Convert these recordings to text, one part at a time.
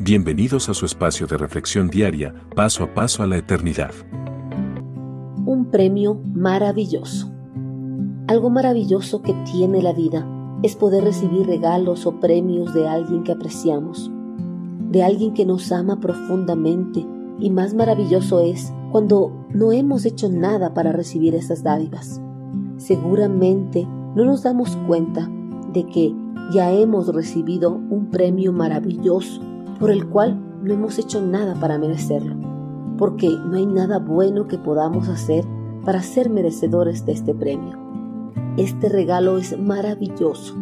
Bienvenidos a su espacio de reflexión diaria, paso a paso a la eternidad. Un premio maravilloso. Algo maravilloso que tiene la vida es poder recibir regalos o premios de alguien que apreciamos, de alguien que nos ama profundamente y más maravilloso es cuando no hemos hecho nada para recibir esas dádivas. Seguramente no nos damos cuenta de que ya hemos recibido un premio maravilloso por el cual no hemos hecho nada para merecerlo, porque no hay nada bueno que podamos hacer para ser merecedores de este premio. Este regalo es maravilloso,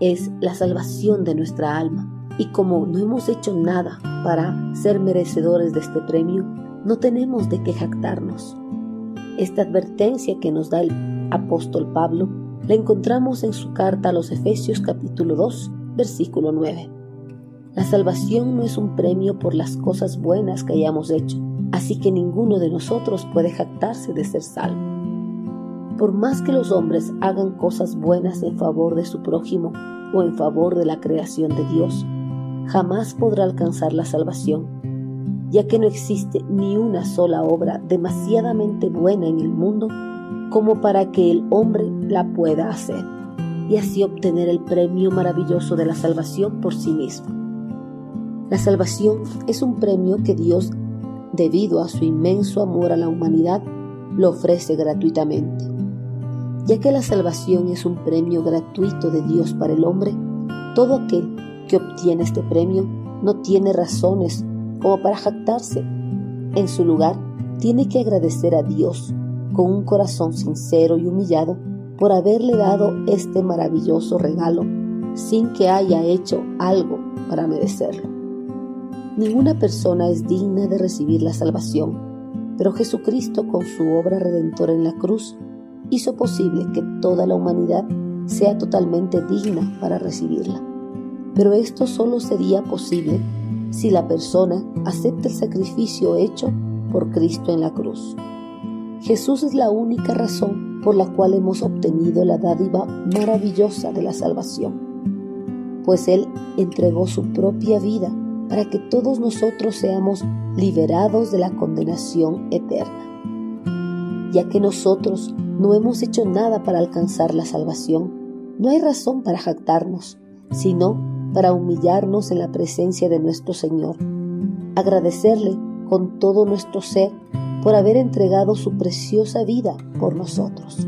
es la salvación de nuestra alma, y como no hemos hecho nada para ser merecedores de este premio, no tenemos de qué jactarnos. Esta advertencia que nos da el apóstol Pablo la encontramos en su carta a los Efesios capítulo 2, versículo 9. La salvación no es un premio por las cosas buenas que hayamos hecho, así que ninguno de nosotros puede jactarse de ser salvo. Por más que los hombres hagan cosas buenas en favor de su prójimo o en favor de la creación de Dios, jamás podrá alcanzar la salvación, ya que no existe ni una sola obra demasiadamente buena en el mundo como para que el hombre la pueda hacer y así obtener el premio maravilloso de la salvación por sí mismo. La salvación es un premio que Dios, debido a su inmenso amor a la humanidad, lo ofrece gratuitamente. Ya que la salvación es un premio gratuito de Dios para el hombre, todo aquel que obtiene este premio no tiene razones como para jactarse. En su lugar, tiene que agradecer a Dios con un corazón sincero y humillado por haberle dado este maravilloso regalo sin que haya hecho algo para merecerlo. Ninguna persona es digna de recibir la salvación, pero Jesucristo con su obra redentora en la cruz hizo posible que toda la humanidad sea totalmente digna para recibirla. Pero esto solo sería posible si la persona acepta el sacrificio hecho por Cristo en la cruz. Jesús es la única razón por la cual hemos obtenido la dádiva maravillosa de la salvación, pues Él entregó su propia vida para que todos nosotros seamos liberados de la condenación eterna. Ya que nosotros no hemos hecho nada para alcanzar la salvación, no hay razón para jactarnos, sino para humillarnos en la presencia de nuestro Señor, agradecerle con todo nuestro ser por haber entregado su preciosa vida por nosotros.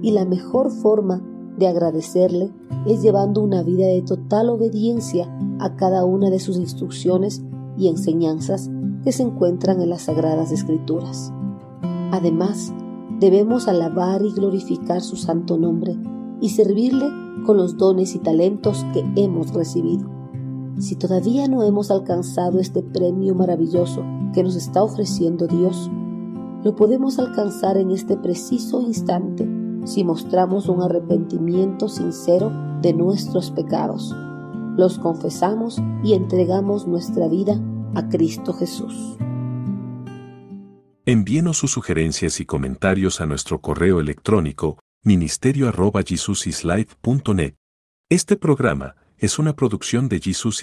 Y la mejor forma de agradecerle es llevando una vida de total obediencia a cada una de sus instrucciones y enseñanzas que se encuentran en las Sagradas Escrituras. Además, debemos alabar y glorificar su santo nombre y servirle con los dones y talentos que hemos recibido. Si todavía no hemos alcanzado este premio maravilloso que nos está ofreciendo Dios, lo podemos alcanzar en este preciso instante si mostramos un arrepentimiento sincero de nuestros pecados, los confesamos y entregamos nuestra vida a Cristo Jesús. Envíenos sus sugerencias y comentarios a nuestro correo electrónico ministerio Este programa es una producción de Jesus